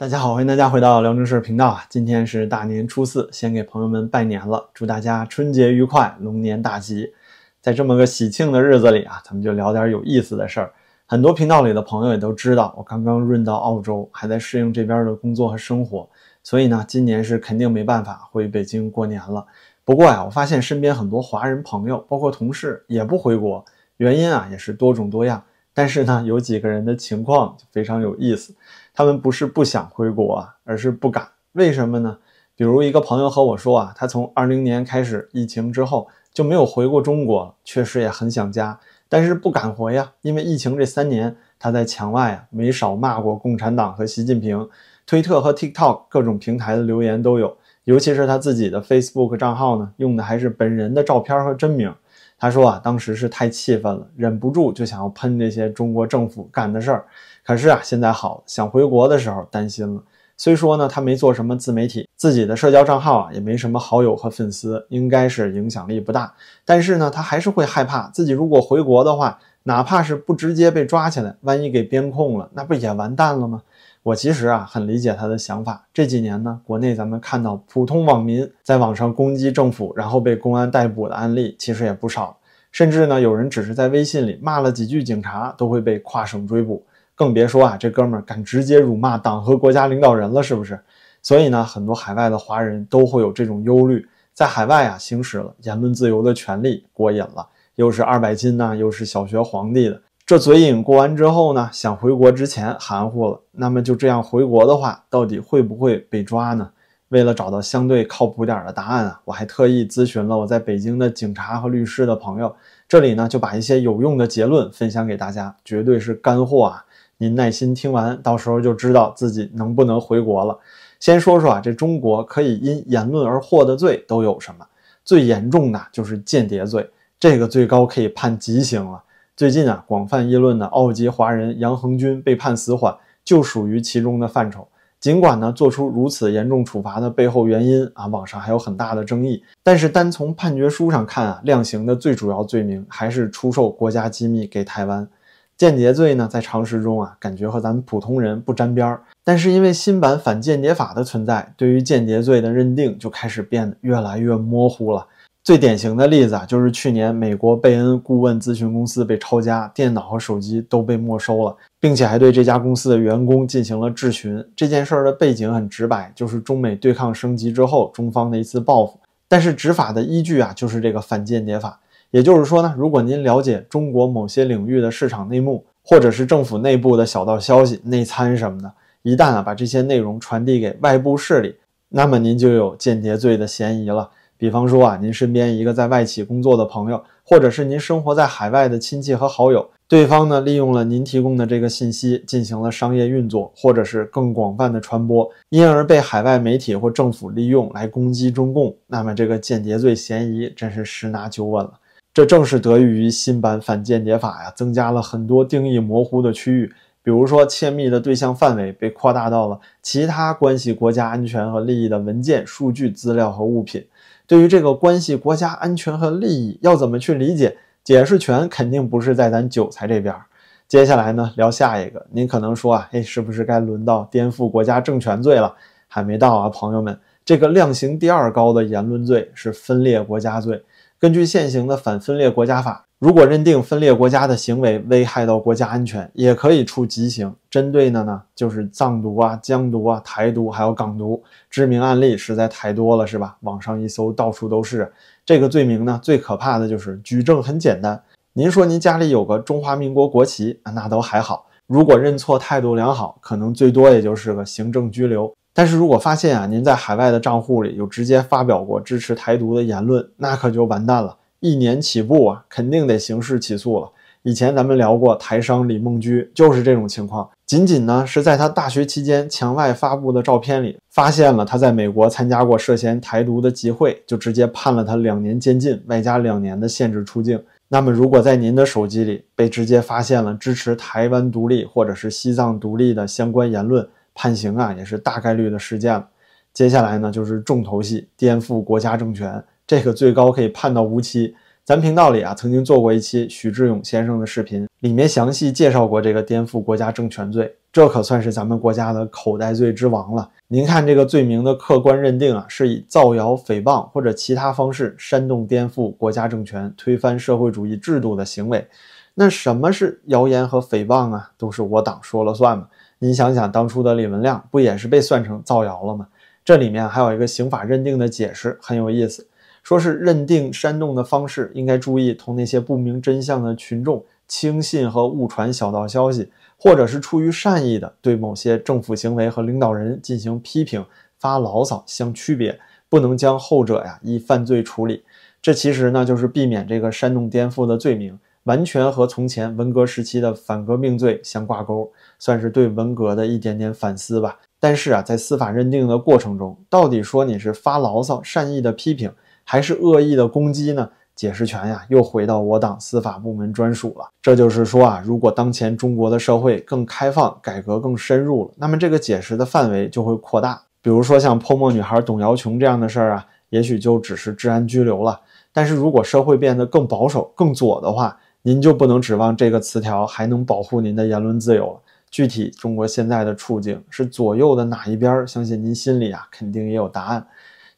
大家好，欢迎大家回到辽宁市频道啊！今天是大年初四，先给朋友们拜年了，祝大家春节愉快，龙年大吉。在这么个喜庆的日子里啊，咱们就聊点有意思的事儿。很多频道里的朋友也都知道，我刚刚润到澳洲，还在适应这边的工作和生活，所以呢，今年是肯定没办法回北京过年了。不过呀，我发现身边很多华人朋友，包括同事也不回国，原因啊也是多种多样。但是呢，有几个人的情况就非常有意思，他们不是不想回国啊，而是不敢。为什么呢？比如一个朋友和我说啊，他从二零年开始疫情之后就没有回过中国，确实也很想家，但是不敢回呀，因为疫情这三年他在墙外啊没少骂过共产党和习近平，推特和 TikTok 各种平台的留言都有，尤其是他自己的 Facebook 账号呢，用的还是本人的照片和真名。他说啊，当时是太气愤了，忍不住就想要喷这些中国政府干的事儿。可是啊，现在好了，想回国的时候担心了。虽说呢，他没做什么自媒体，自己的社交账号啊也没什么好友和粉丝，应该是影响力不大。但是呢，他还是会害怕自己如果回国的话，哪怕是不直接被抓起来，万一给边控了，那不也完蛋了吗？我其实啊很理解他的想法。这几年呢，国内咱们看到普通网民在网上攻击政府，然后被公安逮捕的案例其实也不少。甚至呢，有人只是在微信里骂了几句警察，都会被跨省追捕，更别说啊，这哥们儿敢直接辱骂党和国家领导人了，是不是？所以呢，很多海外的华人都会有这种忧虑，在海外啊行使了言论自由的权利，过瘾了，又是二百斤呐，又是小学皇帝的。这嘴瘾过完之后呢，想回国之前含糊了。那么就这样回国的话，到底会不会被抓呢？为了找到相对靠谱点的答案啊，我还特意咨询了我在北京的警察和律师的朋友。这里呢，就把一些有用的结论分享给大家，绝对是干货啊！您耐心听完，到时候就知道自己能不能回国了。先说说啊，这中国可以因言论而获的罪都有什么？最严重的就是间谍罪，这个最高可以判极刑了。最近啊，广泛议论的澳籍华人杨恒军被判死缓，就属于其中的范畴。尽管呢，做出如此严重处罚的背后原因啊，网上还有很大的争议。但是单从判决书上看啊，量刑的最主要罪名还是出售国家机密给台湾。间谍罪呢，在常识中啊，感觉和咱们普通人不沾边儿。但是因为新版反间谍法的存在，对于间谍罪的认定就开始变得越来越模糊了。最典型的例子啊，就是去年美国贝恩顾问咨询公司被抄家，电脑和手机都被没收了，并且还对这家公司的员工进行了质询。这件事儿的背景很直白，就是中美对抗升级之后，中方的一次报复。但是执法的依据啊，就是这个反间谍法。也就是说呢，如果您了解中国某些领域的市场内幕，或者是政府内部的小道消息、内参什么的，一旦啊把这些内容传递给外部势力，那么您就有间谍罪的嫌疑了。比方说啊，您身边一个在外企工作的朋友，或者是您生活在海外的亲戚和好友，对方呢利用了您提供的这个信息进行了商业运作，或者是更广泛的传播，因而被海外媒体或政府利用来攻击中共，那么这个间谍罪嫌疑真是十拿九稳了。这正是得益于新版反间谍法呀，增加了很多定义模糊的区域，比如说窃密的对象范围被扩大到了其他关系国家安全和利益的文件、数据、资料和物品。对于这个关系国家安全和利益要怎么去理解，解释权肯定不是在咱韭菜这边。接下来呢，聊下一个。您可能说啊，哎，是不是该轮到颠覆国家政权罪了？还没到啊，朋友们。这个量刑第二高的言论罪是分裂国家罪。根据现行的反分裂国家法。如果认定分裂国家的行为危害到国家安全，也可以处极刑。针对的呢，就是藏独啊、疆独啊、台独，还有港独。知名案例实在太多了，是吧？网上一搜，到处都是。这个罪名呢，最可怕的就是举证很简单。您说您家里有个中华民国国旗，那都还好。如果认错、态度良好，可能最多也就是个行政拘留。但是如果发现啊，您在海外的账户里有直接发表过支持台独的言论，那可就完蛋了。一年起步啊，肯定得刑事起诉了。以前咱们聊过台商李梦居，就是这种情况。仅仅呢是在他大学期间墙外发布的照片里，发现了他在美国参加过涉嫌台独的集会，就直接判了他两年监禁，外加两年的限制出境。那么，如果在您的手机里被直接发现了支持台湾独立或者是西藏独立的相关言论，判刑啊也是大概率的事件了。接下来呢就是重头戏，颠覆国家政权。这个最高可以判到无期。咱频道里啊曾经做过一期许志勇先生的视频，里面详细介绍过这个颠覆国家政权罪，这可算是咱们国家的口袋罪之王了。您看这个罪名的客观认定啊，是以造谣、诽谤或者其他方式煽动颠覆国家政权、推翻社会主义制度的行为。那什么是谣言和诽谤啊？都是我党说了算吗？您想想，当初的李文亮不也是被算成造谣了吗？这里面还有一个刑法认定的解释很有意思，说是认定煽动的方式应该注意同那些不明真相的群众轻信和误传小道消息，或者是出于善意的对某些政府行为和领导人进行批评发牢骚相区别，不能将后者呀以犯罪处理。这其实呢就是避免这个煽动颠覆的罪名完全和从前文革时期的反革命罪相挂钩，算是对文革的一点点反思吧。但是啊，在司法认定的过程中，到底说你是发牢骚、善意的批评，还是恶意的攻击呢？解释权呀，又回到我党司法部门专属了。这就是说啊，如果当前中国的社会更开放、改革更深入了，那么这个解释的范围就会扩大。比如说像泼墨女孩董瑶琼这样的事儿啊，也许就只是治安拘留了。但是如果社会变得更保守、更左的话，您就不能指望这个词条还能保护您的言论自由了。具体中国现在的处境是左右的哪一边？相信您心里啊肯定也有答案。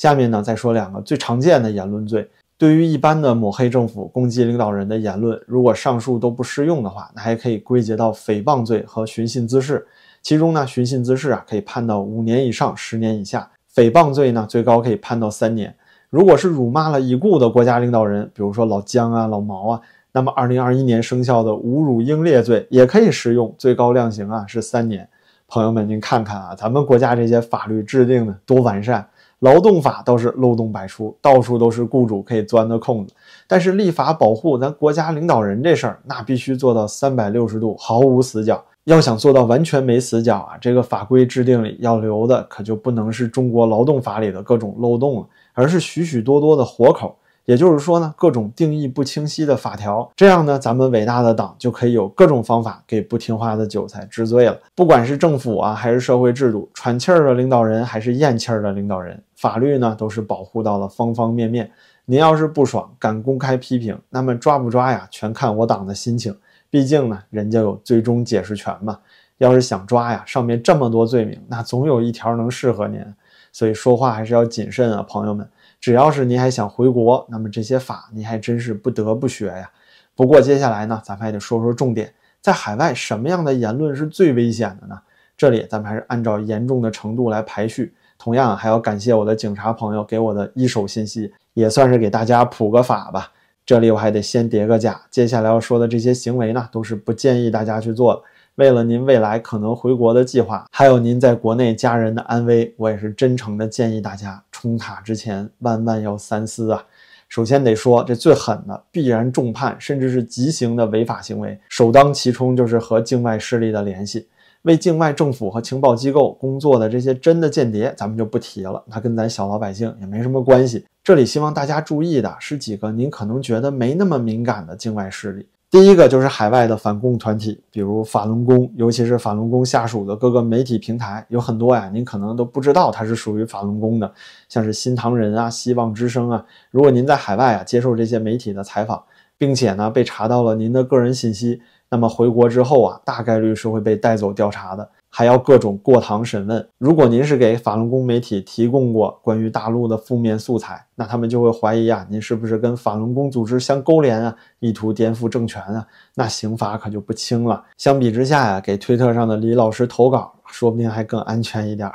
下面呢再说两个最常见的言论罪。对于一般的抹黑政府、攻击领导人的言论，如果上述都不适用的话，那还可以归结到诽谤罪和寻衅滋事。其中呢，寻衅滋事啊可以判到五年以上十年以下，诽谤罪呢最高可以判到三年。如果是辱骂了已故的国家领导人，比如说老姜啊、老毛啊。那么，二零二一年生效的侮辱英烈罪也可以适用，最高量刑啊是三年。朋友们，您看看啊，咱们国家这些法律制定的多完善，劳动法倒是漏洞百出，到处都是雇主可以钻的空子。但是立法保护咱国家领导人这事儿，那必须做到三百六十度毫无死角。要想做到完全没死角啊，这个法规制定里要留的可就不能是中国劳动法里的各种漏洞了，而是许许多多的活口。也就是说呢，各种定义不清晰的法条，这样呢，咱们伟大的党就可以有各种方法给不听话的韭菜治罪了。不管是政府啊，还是社会制度，喘气儿的领导人，还是咽气儿的领导人，法律呢都是保护到了方方面面。您要是不爽，敢公开批评，那么抓不抓呀，全看我党的心情。毕竟呢，人家有最终解释权嘛。要是想抓呀，上面这么多罪名，那总有一条能适合您。所以说话还是要谨慎啊，朋友们。只要是您还想回国，那么这些法您还真是不得不学呀。不过接下来呢，咱们还得说说重点，在海外什么样的言论是最危险的呢？这里咱们还是按照严重的程度来排序。同样还要感谢我的警察朋友给我的一手信息，也算是给大家普个法吧。这里我还得先叠个假，接下来要说的这些行为呢，都是不建议大家去做的。为了您未来可能回国的计划，还有您在国内家人的安危，我也是真诚的建议大家冲塔之前万万要三思啊！首先得说，这最狠的必然重判，甚至是极刑的违法行为，首当其冲就是和境外势力的联系。为境外政府和情报机构工作的这些真的间谍，咱们就不提了，那跟咱小老百姓也没什么关系。这里希望大家注意的是几个您可能觉得没那么敏感的境外势力。第一个就是海外的反共团体，比如法轮功，尤其是法轮功下属的各个媒体平台，有很多呀，您可能都不知道它是属于法轮功的，像是新唐人啊、希望之声啊。如果您在海外啊接受这些媒体的采访，并且呢被查到了您的个人信息，那么回国之后啊，大概率是会被带走调查的。还要各种过堂审问。如果您是给法轮功媒体提供过关于大陆的负面素材，那他们就会怀疑啊，您是不是跟法轮功组织相勾连啊，意图颠覆政权啊？那刑罚可就不轻了。相比之下呀，给推特上的李老师投稿，说不定还更安全一点儿。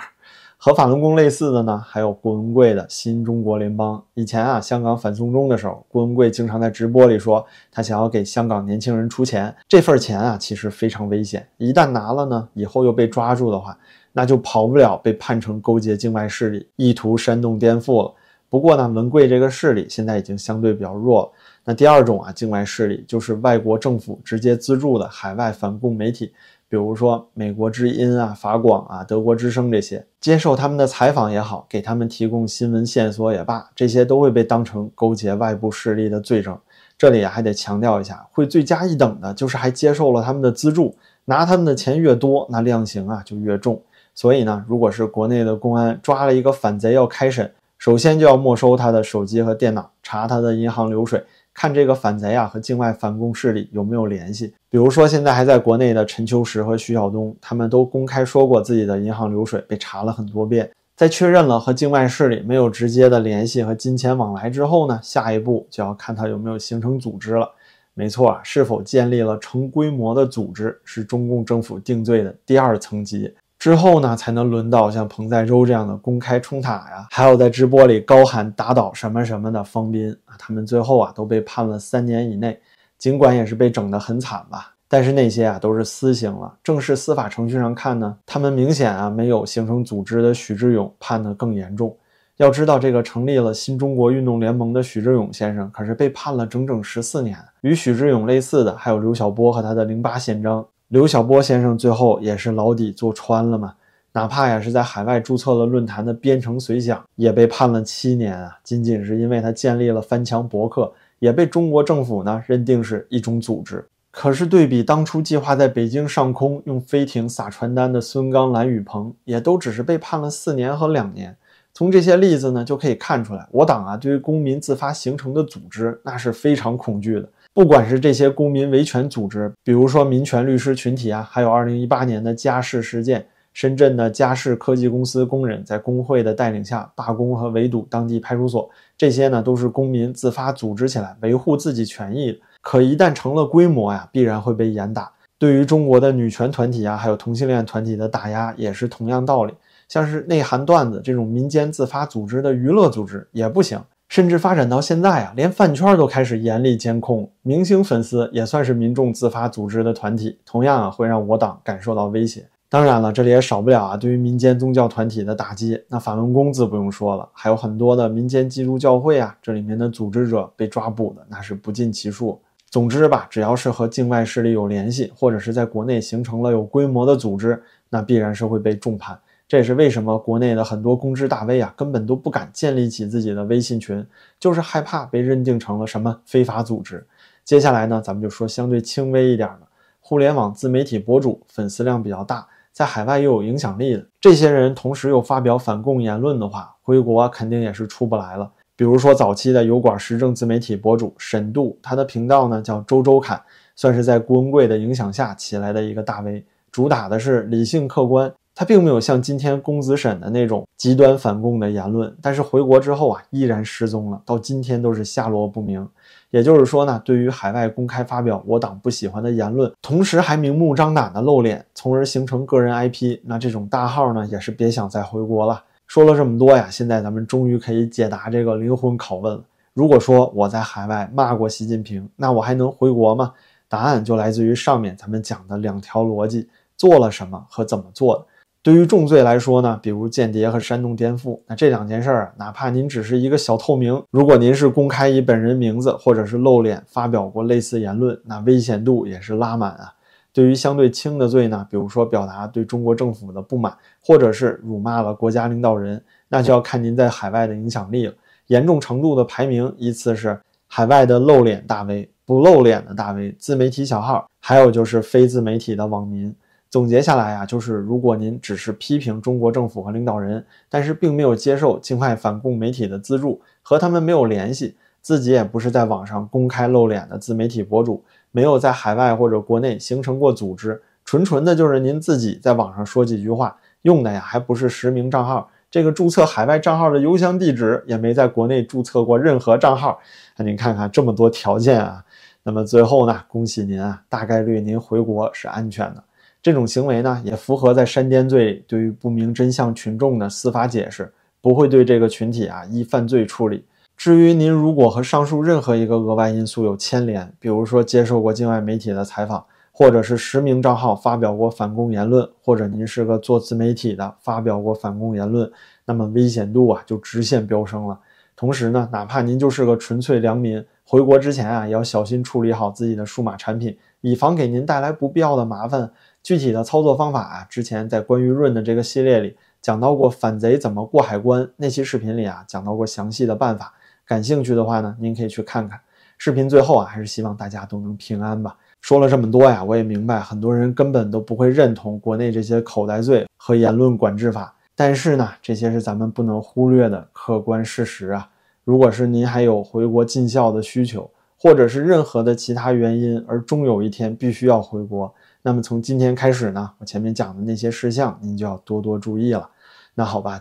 和法轮功类似的呢，还有郭文贵的新中国联邦。以前啊，香港反送中的时候，郭文贵经常在直播里说，他想要给香港年轻人出钱。这份钱啊，其实非常危险，一旦拿了呢，以后又被抓住的话，那就跑不了被判成勾结境外势力，意图煽动颠覆了。不过呢，文贵这个势力现在已经相对比较弱了。那第二种啊，境外势力就是外国政府直接资助的海外反共媒体。比如说美国之音啊、法广啊、德国之声这些，接受他们的采访也好，给他们提供新闻线索也罢，这些都会被当成勾结外部势力的罪证。这里还得强调一下，会罪加一等的就是还接受了他们的资助，拿他们的钱越多，那量刑啊就越重。所以呢，如果是国内的公安抓了一个反贼要开审，首先就要没收他的手机和电脑，查他的银行流水。看这个反贼啊和境外反共势力有没有联系。比如说，现在还在国内的陈秋实和徐晓东，他们都公开说过自己的银行流水被查了很多遍。在确认了和境外势力没有直接的联系和金钱往来之后呢，下一步就要看他有没有形成组织了。没错啊，是否建立了成规模的组织，是中共政府定罪的第二层级。之后呢，才能轮到像彭在洲这样的公开冲塔呀，还有在直播里高喊打倒什么什么的方斌啊，他们最后啊都被判了三年以内，尽管也是被整得很惨吧，但是那些啊都是私刑了。正式司法程序上看呢，他们明显啊没有形成组织的许志勇判得更严重。要知道，这个成立了新中国运动联盟的许志勇先生，可是被判了整整十四年。与许志勇类似的，还有刘晓波和他的零八宪章。刘晓波先生最后也是牢底坐穿了嘛？哪怕呀是在海外注册了论坛的编程随想，也被判了七年啊！仅仅是因为他建立了翻墙博客，也被中国政府呢认定是一种组织。可是对比当初计划在北京上空用飞艇撒传单的孙刚、蓝雨鹏，也都只是被判了四年和两年。从这些例子呢就可以看出来，我党啊对于公民自发形成的组织，那是非常恐惧的。不管是这些公民维权组织，比如说民权律师群体啊，还有2018年的家事事件，深圳的家事科技公司工人在工会的带领下罢工和围堵当地派出所，这些呢都是公民自发组织起来维护自己权益的。可一旦成了规模呀，必然会被严打。对于中国的女权团体啊，还有同性恋团体的打压也是同样道理。像是内涵段子这种民间自发组织的娱乐组织也不行。甚至发展到现在啊，连饭圈都开始严厉监控明星粉丝，也算是民众自发组织的团体，同样啊会让我党感受到威胁。当然了，这里也少不了啊对于民间宗教团体的打击。那法轮功自不用说了，还有很多的民间基督教会啊，这里面的组织者被抓捕的那是不计其数。总之吧，只要是和境外势力有联系，或者是在国内形成了有规模的组织，那必然是会被重判。这也是为什么国内的很多公知大 V 啊，根本都不敢建立起自己的微信群，就是害怕被认定成了什么非法组织。接下来呢，咱们就说相对轻微一点的，互联网自媒体博主，粉丝量比较大，在海外又有影响力的这些人，同时又发表反共言论的话，回国肯定也是出不来了。比如说早期的油管时政自媒体博主沈度，他的频道呢叫周周侃，算是在郭文贵的影响下起来的一个大 V，主打的是理性客观。他并没有像今天公子沈的那种极端反共的言论，但是回国之后啊，依然失踪了，到今天都是下落不明。也就是说呢，对于海外公开发表我党不喜欢的言论，同时还明目张胆的露脸，从而形成个人 IP，那这种大号呢，也是别想再回国了。说了这么多呀，现在咱们终于可以解答这个灵魂拷问了。如果说我在海外骂过习近平，那我还能回国吗？答案就来自于上面咱们讲的两条逻辑：做了什么和怎么做的。对于重罪来说呢，比如间谍和煽动颠覆，那这两件事儿，哪怕您只是一个小透明，如果您是公开以本人名字或者是露脸发表过类似言论，那危险度也是拉满啊。对于相对轻的罪呢，比如说表达对中国政府的不满，或者是辱骂了国家领导人，那就要看您在海外的影响力了。严重程度的排名依次是海外的露脸大 V、不露脸的大 V、自媒体小号，还有就是非自媒体的网民。总结下来啊，就是如果您只是批评中国政府和领导人，但是并没有接受境外反共媒体的资助，和他们没有联系，自己也不是在网上公开露脸的自媒体博主，没有在海外或者国内形成过组织，纯纯的就是您自己在网上说几句话，用的呀还不是实名账号，这个注册海外账号的邮箱地址也没在国内注册过任何账号，那您看看这么多条件啊，那么最后呢，恭喜您啊，大概率您回国是安全的。这种行为呢，也符合在煽颠罪对于不明真相群众的司法解释，不会对这个群体啊依犯罪处理。至于您如果和上述任何一个额外因素有牵连，比如说接受过境外媒体的采访，或者是实名账号发表过反共言论，或者您是个做自媒体的发表过反共言论，那么危险度啊就直线飙升了。同时呢，哪怕您就是个纯粹良民，回国之前啊也要小心处理好自己的数码产品，以防给您带来不必要的麻烦。具体的操作方法啊，之前在关于润的这个系列里讲到过，反贼怎么过海关那期视频里啊，讲到过详细的办法。感兴趣的话呢，您可以去看看。视频最后啊，还是希望大家都能平安吧。说了这么多呀，我也明白很多人根本都不会认同国内这些口袋罪和言论管制法，但是呢，这些是咱们不能忽略的客观事实啊。如果是您还有回国尽孝的需求，或者是任何的其他原因而终有一天必须要回国，那么从今天开始呢，我前面讲的那些事项您就要多多注意了。那好吧。